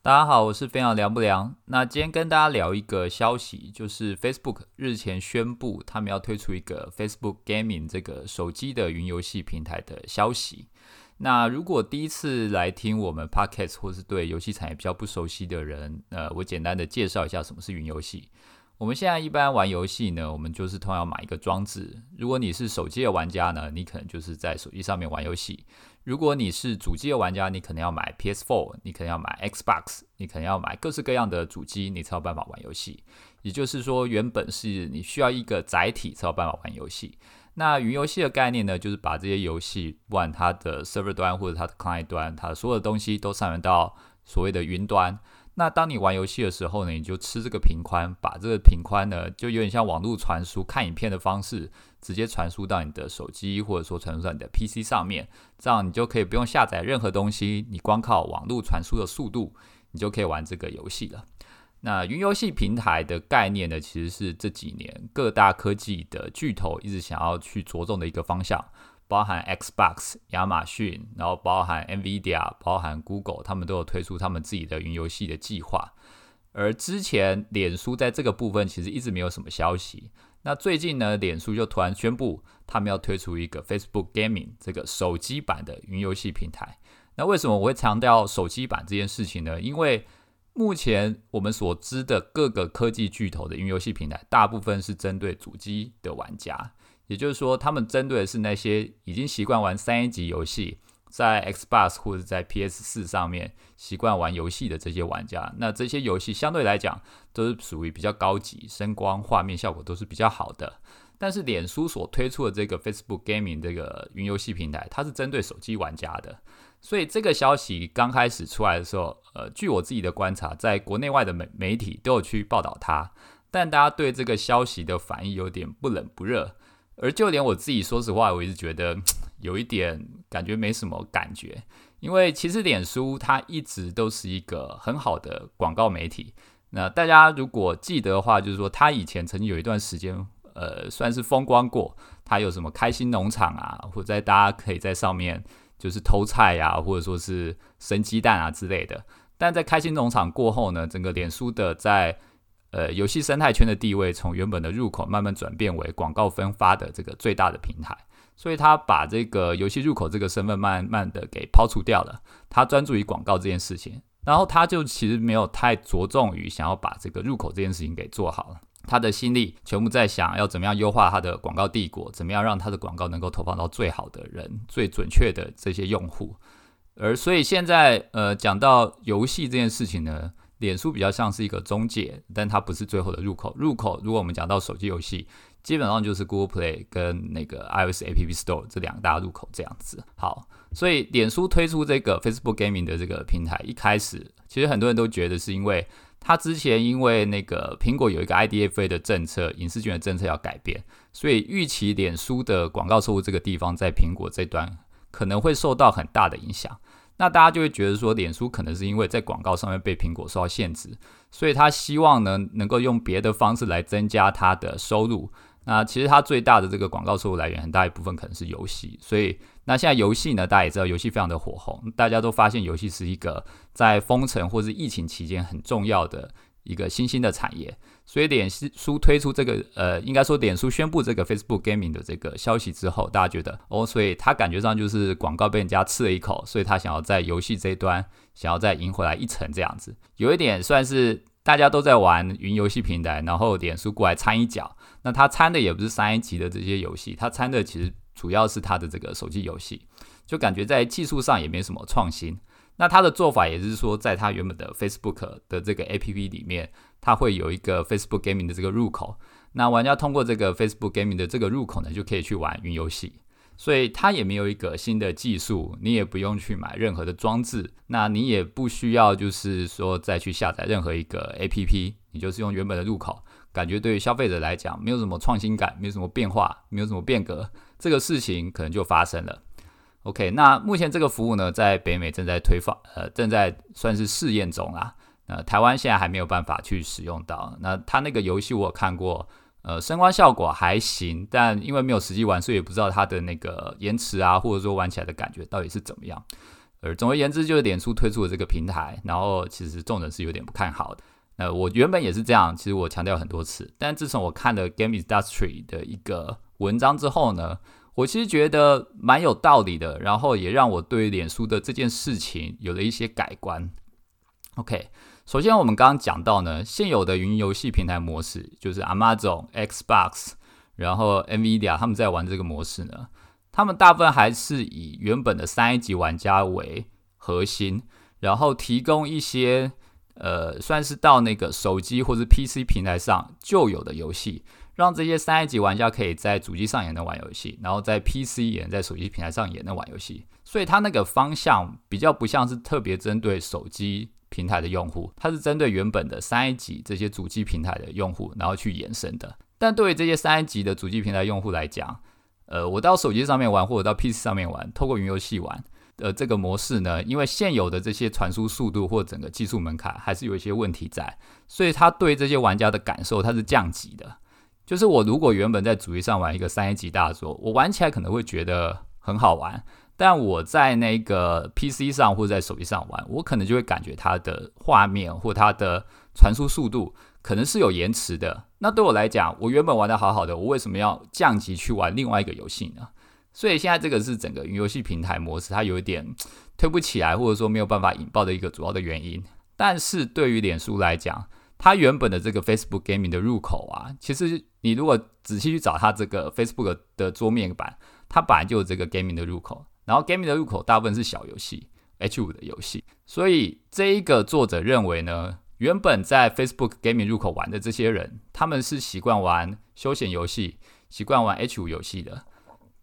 大家好，我是非常凉不凉。那今天跟大家聊一个消息，就是 Facebook 日前宣布他们要推出一个 Facebook Gaming 这个手机的云游戏平台的消息。那如果第一次来听我们 Podcast 或是对游戏产业比较不熟悉的人，呃，我简单的介绍一下什么是云游戏。我们现在一般玩游戏呢，我们就是通常买一个装置。如果你是手机的玩家呢，你可能就是在手机上面玩游戏；如果你是主机的玩家，你可能要买 PS4，你可能要买 Xbox，你可能要买各式各样的主机，你才有办法玩游戏。也就是说，原本是你需要一个载体才有办法玩游戏。那云游戏的概念呢，就是把这些游戏，不管它的 server 端或者它的 client 端，它所有的东西都上传到所谓的云端。那当你玩游戏的时候呢，你就吃这个频宽，把这个频宽呢，就有点像网络传输看影片的方式，直接传输到你的手机，或者说传输到你的 PC 上面，这样你就可以不用下载任何东西，你光靠网络传输的速度，你就可以玩这个游戏了。那云游戏平台的概念呢，其实是这几年各大科技的巨头一直想要去着重的一个方向。包含 Xbox、亚马逊，然后包含 Nvidia、包含 Google，他们都有推出他们自己的云游戏的计划。而之前脸书在这个部分其实一直没有什么消息。那最近呢，脸书就突然宣布他们要推出一个 Facebook Gaming 这个手机版的云游戏平台。那为什么我会强调手机版这件事情呢？因为目前我们所知的各个科技巨头的云游戏平台，大部分是针对主机的玩家。也就是说，他们针对的是那些已经习惯玩三 A 级游戏，在 Xbox 或者在 PS 四上面习惯玩游戏的这些玩家。那这些游戏相对来讲都是属于比较高级，声光、画面效果都是比较好的。但是，脸书所推出的这个 Facebook Gaming 这个云游戏平台，它是针对手机玩家的。所以，这个消息刚开始出来的时候，呃，据我自己的观察，在国内外的媒媒体都有去报道它，但大家对这个消息的反应有点不冷不热。而就连我自己，说实话，我一直觉得有一点感觉没什么感觉，因为其实脸书它一直都是一个很好的广告媒体。那大家如果记得的话，就是说它以前曾经有一段时间，呃，算是风光过。它有什么开心农场啊，或者在大家可以在上面就是偷菜呀，或者说是生鸡蛋啊之类的。但在开心农场过后呢，整个脸书的在呃，游戏生态圈的地位从原本的入口慢慢转变为广告分发的这个最大的平台，所以他把这个游戏入口这个身份慢慢的给抛除掉了，他专注于广告这件事情，然后他就其实没有太着重于想要把这个入口这件事情给做好，他的心力全部在想要怎么样优化他的广告帝国，怎么样让他的广告能够投放到最好的人、最准确的这些用户，而所以现在呃讲到游戏这件事情呢。脸书比较像是一个中介，但它不是最后的入口。入口，如果我们讲到手机游戏，基本上就是 Google Play 跟那个 iOS App Store 这两大入口这样子。好，所以脸书推出这个 Facebook Gaming 的这个平台，一开始其实很多人都觉得是因为它之前因为那个苹果有一个 IDFA 的政策，隐私权的政策要改变，所以预期脸书的广告收入这个地方在苹果这端可能会受到很大的影响。那大家就会觉得说，脸书可能是因为在广告上面被苹果受到限制，所以他希望呢能够用别的方式来增加他的收入。那其实它最大的这个广告收入来源很大一部分可能是游戏，所以那现在游戏呢，大家也知道游戏非常的火红，大家都发现游戏是一个在封城或是疫情期间很重要的。一个新兴的产业，所以脸书推出这个呃，应该说脸书宣布这个 Facebook Gaming 的这个消息之后，大家觉得哦，所以他感觉上就是广告被人家吃了一口，所以他想要在游戏这一端想要再赢回来一层这样子，有一点算是大家都在玩云游戏平台，然后脸书过来掺一脚，那他掺的也不是三 A 级的这些游戏，他掺的其实主要是他的这个手机游戏，就感觉在技术上也没什么创新。那他的做法也是说，在他原本的 Facebook 的这个 APP 里面，它会有一个 Facebook Gaming 的这个入口。那玩家通过这个 Facebook Gaming 的这个入口呢，就可以去玩云游戏。所以它也没有一个新的技术，你也不用去买任何的装置，那你也不需要就是说再去下载任何一个 APP，你就是用原本的入口。感觉对于消费者来讲，没有什么创新感，没有什么变化，没有什么变革，这个事情可能就发生了。OK，那目前这个服务呢，在北美正在推放，呃，正在算是试验中啦。呃台湾现在还没有办法去使用到。那它那个游戏我看过，呃，声光效果还行，但因为没有实际玩，所以也不知道它的那个延迟啊，或者说玩起来的感觉到底是怎么样。而总而言之，就是脸书推出的这个平台，然后其实众人是有点不看好的。那我原本也是这样，其实我强调很多次，但自从我看了 Game Industry 的一个文章之后呢，我其实觉得蛮有道理的，然后也让我对脸书的这件事情有了一些改观。OK，首先我们刚刚讲到呢，现有的云游戏平台模式就是 Amazon、Xbox，然后 Nvidia 他们在玩这个模式呢。他们大部分还是以原本的三 A 级玩家为核心，然后提供一些呃，算是到那个手机或者 PC 平台上就有的游戏，让这些三 A 级玩家可以在主机上也能玩游戏，然后在 PC 也能在手机平台上也能玩游戏。所以它那个方向比较不像是特别针对手机平台的用户，它是针对原本的三 A 级这些主机平台的用户，然后去延伸的。但对于这些三 A 级的主机平台用户来讲，呃，我到手机上面玩，或者到 PC 上面玩，透过云游戏玩，呃，这个模式呢，因为现有的这些传输速度或整个技术门槛还是有一些问题在，所以它对这些玩家的感受它是降级的。就是我如果原本在主机上玩一个三 A 级大作，我玩起来可能会觉得很好玩，但我在那个 PC 上或者在手机上玩，我可能就会感觉它的画面或它的传输速度。可能是有延迟的。那对我来讲，我原本玩的好好的，我为什么要降级去玩另外一个游戏呢？所以现在这个是整个云游戏平台模式，它有一点推不起来，或者说没有办法引爆的一个主要的原因。但是对于脸书来讲，它原本的这个 Facebook Gaming 的入口啊，其实你如果仔细去找它这个 Facebook 的桌面版，它本来就有这个 Gaming 的入口，然后 Gaming 的入口大部分是小游戏，H 五的游戏。所以这一个作者认为呢？原本在 Facebook Gaming 入口玩的这些人，他们是习惯玩休闲游戏、习惯玩 H 五游戏的。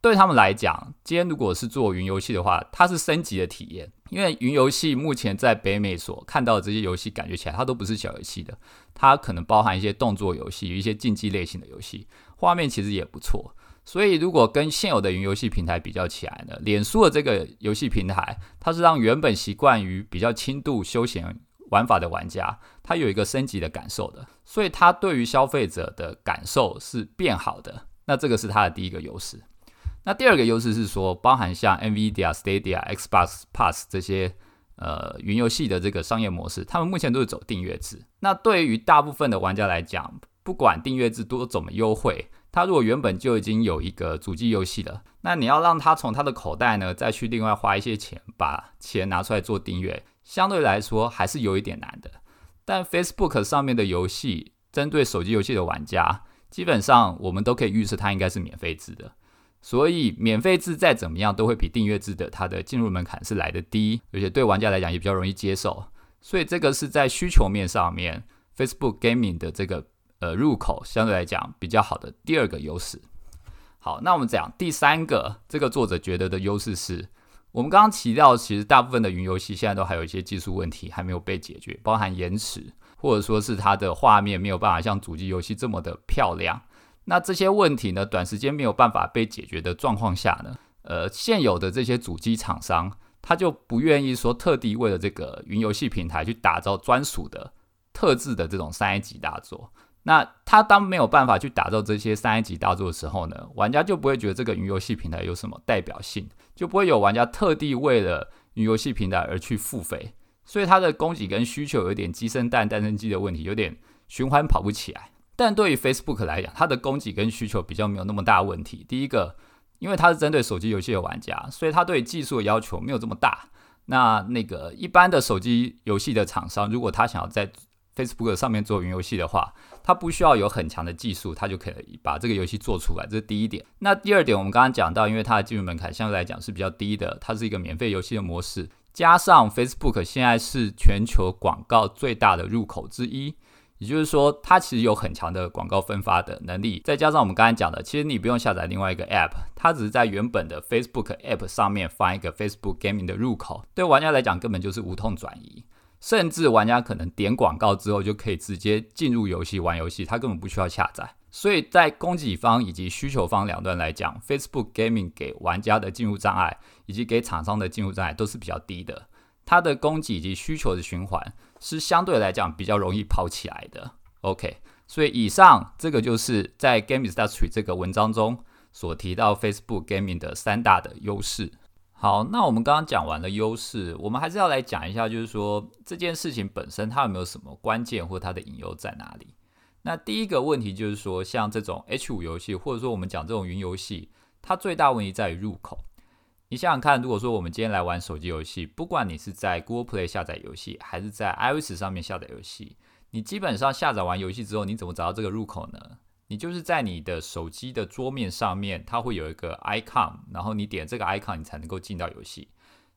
对他们来讲，今天如果是做云游戏的话，它是升级的体验。因为云游戏目前在北美所看到的这些游戏，感觉起来它都不是小游戏的，它可能包含一些动作游戏、一些竞技类型的游戏，画面其实也不错。所以，如果跟现有的云游戏平台比较起来呢，脸书的这个游戏平台，它是让原本习惯于比较轻度休闲。玩法的玩家，他有一个升级的感受的，所以它对于消费者的感受是变好的。那这个是它的第一个优势。那第二个优势是说，包含像 NVIDIA、Stadia、Xbox Pass 这些呃云游戏的这个商业模式，他们目前都是走订阅制。那对于大部分的玩家来讲，不管订阅制多怎么优惠，他如果原本就已经有一个主机游戏了，那你要让他从他的口袋呢再去另外花一些钱，把钱拿出来做订阅。相对来说还是有一点难的，但 Facebook 上面的游戏针对手机游戏的玩家，基本上我们都可以预测它应该是免费制的，所以免费制再怎么样都会比订阅制的它的进入门槛是来的低，而且对玩家来讲也比较容易接受，所以这个是在需求面上面 Facebook Gaming 的这个呃入口相对来讲比较好的第二个优势。好，那我们讲第三个，这个作者觉得的优势是。我们刚刚提到，其实大部分的云游戏现在都还有一些技术问题还没有被解决，包含延迟，或者说是它的画面没有办法像主机游戏这么的漂亮。那这些问题呢，短时间没有办法被解决的状况下呢，呃，现有的这些主机厂商，他就不愿意说特地为了这个云游戏平台去打造专属的、特制的这种三 A 级大作。那他当没有办法去打造这些三 A 级大作的时候呢，玩家就不会觉得这个云游戏平台有什么代表性，就不会有玩家特地为了云游戏平台而去付费，所以它的供给跟需求有点鸡生蛋蛋生鸡的问题，有点循环跑不起来。但对于 Facebook 来讲，它的供给跟需求比较没有那么大问题。第一个，因为它是针对手机游戏的玩家，所以它对技术的要求没有这么大。那那个一般的手机游戏的厂商，如果他想要在 Facebook 上面做云游戏的话，它不需要有很强的技术，它就可以把这个游戏做出来。这是第一点。那第二点，我们刚刚讲到，因为它的进入门槛相对来讲是比较低的，它是一个免费游戏的模式，加上 Facebook 现在是全球广告最大的入口之一，也就是说，它其实有很强的广告分发的能力。再加上我们刚才讲的，其实你不用下载另外一个 App，它只是在原本的 Facebook App 上面放一个 Facebook Gaming 的入口，对玩家来讲根本就是无痛转移。甚至玩家可能点广告之后就可以直接进入游戏玩游戏，他根本不需要下载。所以在供给方以及需求方两端来讲，Facebook Gaming 给玩家的进入障碍以及给厂商的进入障碍都是比较低的。它的供给以及需求的循环是相对来讲比较容易跑起来的。OK，所以以上这个就是在 Game Industry 这个文章中所提到 Facebook Gaming 的三大的优势。好，那我们刚刚讲完了优势，我们还是要来讲一下，就是说这件事情本身它有没有什么关键或它的隐忧在哪里？那第一个问题就是说，像这种 H 五游戏，或者说我们讲这种云游戏，它最大问题在于入口。你想想看，如果说我们今天来玩手机游戏，不管你是在 Google Play 下载游戏，还是在 iOS 上面下载游戏，你基本上下载完游戏之后，你怎么找到这个入口呢？你就是在你的手机的桌面上面，它会有一个 icon，然后你点这个 icon，你才能够进到游戏。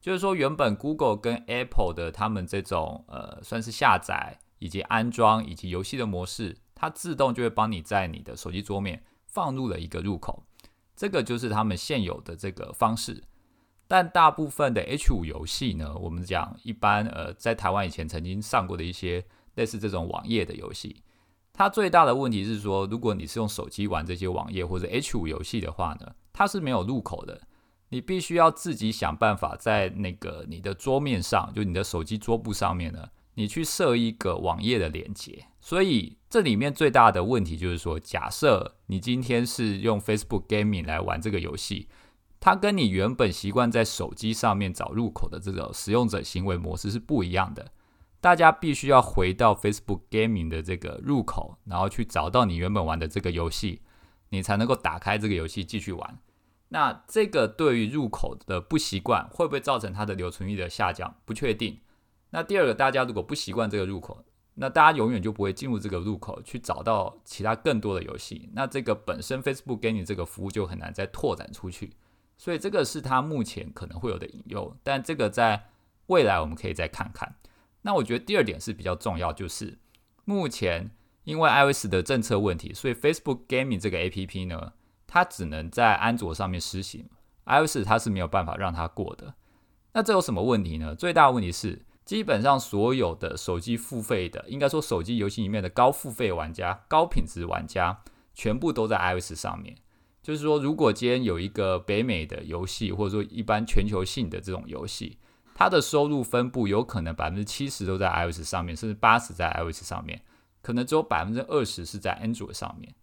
就是说，原本 Google 跟 Apple 的他们这种呃，算是下载以及安装以及游戏的模式，它自动就会帮你在你的手机桌面放入了一个入口。这个就是他们现有的这个方式。但大部分的 H 五游戏呢，我们讲一般呃，在台湾以前曾经上过的一些类似这种网页的游戏。它最大的问题是说，如果你是用手机玩这些网页或者 H 五游戏的话呢，它是没有入口的，你必须要自己想办法在那个你的桌面上，就你的手机桌布上面呢，你去设一个网页的连接。所以这里面最大的问题就是说，假设你今天是用 Facebook Gaming 来玩这个游戏，它跟你原本习惯在手机上面找入口的这个使用者行为模式是不一样的。大家必须要回到 Facebook Gaming 的这个入口，然后去找到你原本玩的这个游戏，你才能够打开这个游戏继续玩。那这个对于入口的不习惯，会不会造成它的留存率的下降？不确定。那第二个，大家如果不习惯这个入口，那大家永远就不会进入这个入口去找到其他更多的游戏。那这个本身 Facebook Gaming 这个服务就很难再拓展出去。所以这个是它目前可能会有的引诱，但这个在未来我们可以再看看。那我觉得第二点是比较重要，就是目前因为 iOS 的政策问题，所以 Facebook Gaming 这个 APP 呢，它只能在安卓上面实行，iOS 它是没有办法让它过的。那这有什么问题呢？最大的问题是，基本上所有的手机付费的，应该说手机游戏里面的高付费玩家、高品质玩家，全部都在 iOS 上面。就是说，如果今天有一个北美的游戏，或者说一般全球性的这种游戏，它的收入分布有可能百分之七十都在 iOS 上面，甚至八十在 iOS 上面，可能只有百分之二十是在 Android 上面。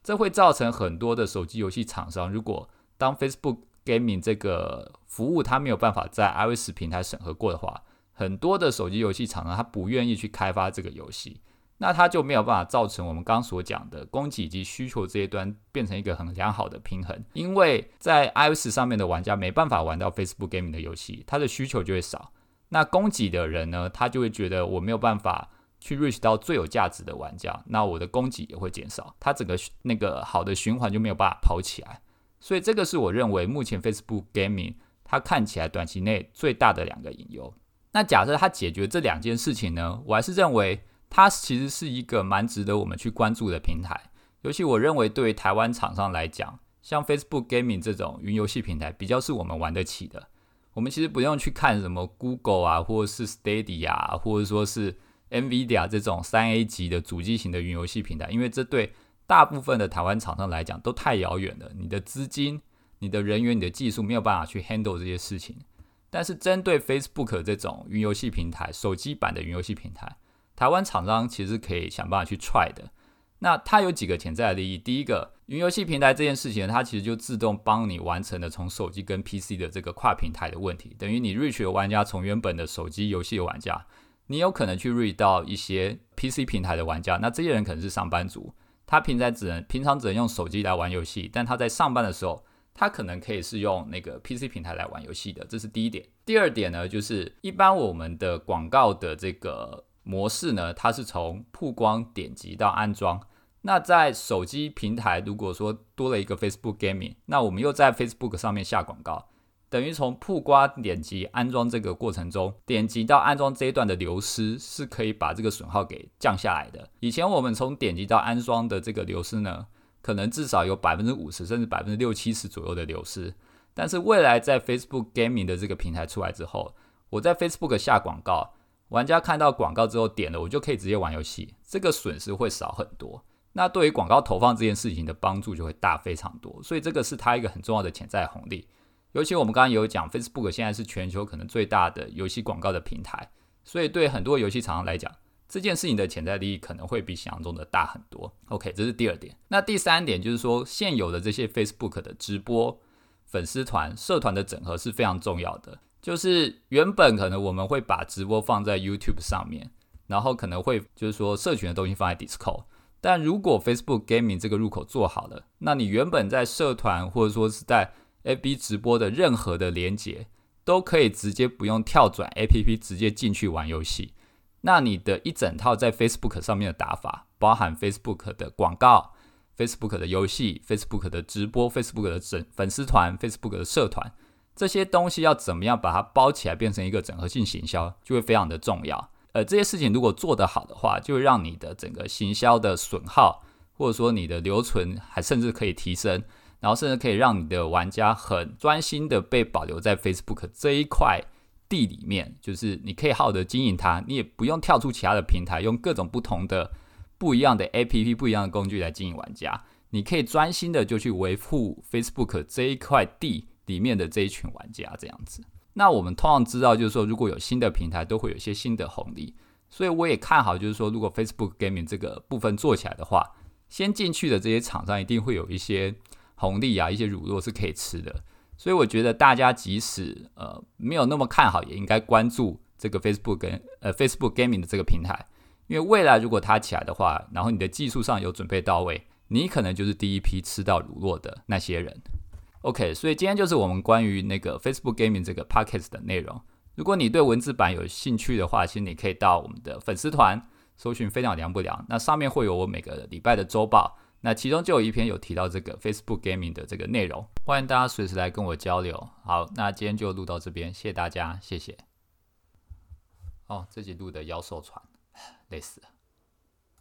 这会造成很多的手机游戏厂商，如果当 Facebook Gaming 这个服务它没有办法在 iOS 平台审核过的话，很多的手机游戏厂商他不愿意去开发这个游戏。那它就没有办法造成我们刚所讲的供给以及需求这一端变成一个很良好的平衡，因为在 iOS 上面的玩家没办法玩到 Facebook Gaming 的游戏，它的需求就会少。那供给的人呢，他就会觉得我没有办法去 reach 到最有价值的玩家，那我的供给也会减少，它整个那个好的循环就没有办法跑起来。所以这个是我认为目前 Facebook Gaming 它看起来短期内最大的两个隐忧。那假设它解决这两件事情呢，我还是认为。它其实是一个蛮值得我们去关注的平台，尤其我认为对于台湾厂商来讲，像 Facebook Gaming 这种云游戏平台，比较是我们玩得起的。我们其实不用去看什么 Google 啊，或者是 Stadia，或者说是 Nvidia 这种三 A 级的主机型的云游戏平台，因为这对大部分的台湾厂商来讲都太遥远了。你的资金、你的人员、你的技术没有办法去 handle 这些事情。但是针对 Facebook 这种云游戏平台，手机版的云游戏平台。台湾厂商其实可以想办法去踹的。那它有几个潜在的利益。第一个，云游戏平台这件事情，它其实就自动帮你完成了从手机跟 PC 的这个跨平台的问题。等于你 reach 的玩家从原本的手机游戏的玩家，你有可能去 reach 到一些 PC 平台的玩家。那这些人可能是上班族，他平常只能平常只能用手机来玩游戏，但他在上班的时候，他可能可以是用那个 PC 平台来玩游戏的。这是第一点。第二点呢，就是一般我们的广告的这个。模式呢，它是从曝光点击到安装。那在手机平台，如果说多了一个 Facebook Gaming，那我们又在 Facebook 上面下广告，等于从曝光点击安装这个过程中，点击到安装这一段的流失，是可以把这个损耗给降下来的。以前我们从点击到安装的这个流失呢，可能至少有百分之五十甚至百分之六七十左右的流失。但是未来在 Facebook Gaming 的这个平台出来之后，我在 Facebook 下广告。玩家看到广告之后点了，我就可以直接玩游戏，这个损失会少很多。那对于广告投放这件事情的帮助就会大非常多，所以这个是它一个很重要的潜在红利。尤其我们刚刚有讲，Facebook 现在是全球可能最大的游戏广告的平台，所以对很多游戏厂商来讲，这件事情的潜在利益可能会比想象中的大很多。OK，这是第二点。那第三点就是说，现有的这些 Facebook 的直播。粉丝团、社团的整合是非常重要的。就是原本可能我们会把直播放在 YouTube 上面，然后可能会就是说社群的东西放在 Discord。但如果 Facebook Gaming 这个入口做好了，那你原本在社团或者说是在 FB 直播的任何的连接，都可以直接不用跳转 APP 直接进去玩游戏。那你的一整套在 Facebook 上面的打法，包含 Facebook 的广告、Facebook 的游戏、Facebook 的直播、Facebook 的粉粉丝团、Facebook 的社团，这些东西要怎么样把它包起来，变成一个整合性行销，就会非常的重要。呃，这些事情如果做得好的话，就会让你的整个行销的损耗，或者说你的留存，还甚至可以提升，然后甚至可以让你的玩家很专心的被保留在 Facebook 这一块。地里面就是你可以好好的经营它，你也不用跳出其他的平台，用各种不同的不一样的 A P P、不一样的工具来经营玩家。你可以专心的就去维护 Facebook 这一块地里面的这一群玩家这样子。那我们通常知道，就是说如果有新的平台，都会有一些新的红利。所以我也看好，就是说如果 Facebook Gaming 这个部分做起来的话，先进去的这些厂商一定会有一些红利啊，一些乳酪是可以吃的。所以我觉得大家即使呃没有那么看好，也应该关注这个 Facebook 跟呃 Facebook Gaming 的这个平台，因为未来如果它起来的话，然后你的技术上有准备到位，你可能就是第一批吃到乳酪的那些人。OK，所以今天就是我们关于那个 Facebook Gaming 这个 Pockets 的内容。如果你对文字版有兴趣的话，其实你可以到我们的粉丝团搜寻“非常凉不凉”，那上面会有我每个礼拜的周报。那其中就有一篇有提到这个 Facebook Gaming 的这个内容，欢迎大家随时来跟我交流。好，那今天就录到这边，谢谢大家，谢谢。哦，这集录的腰受喘，累死了。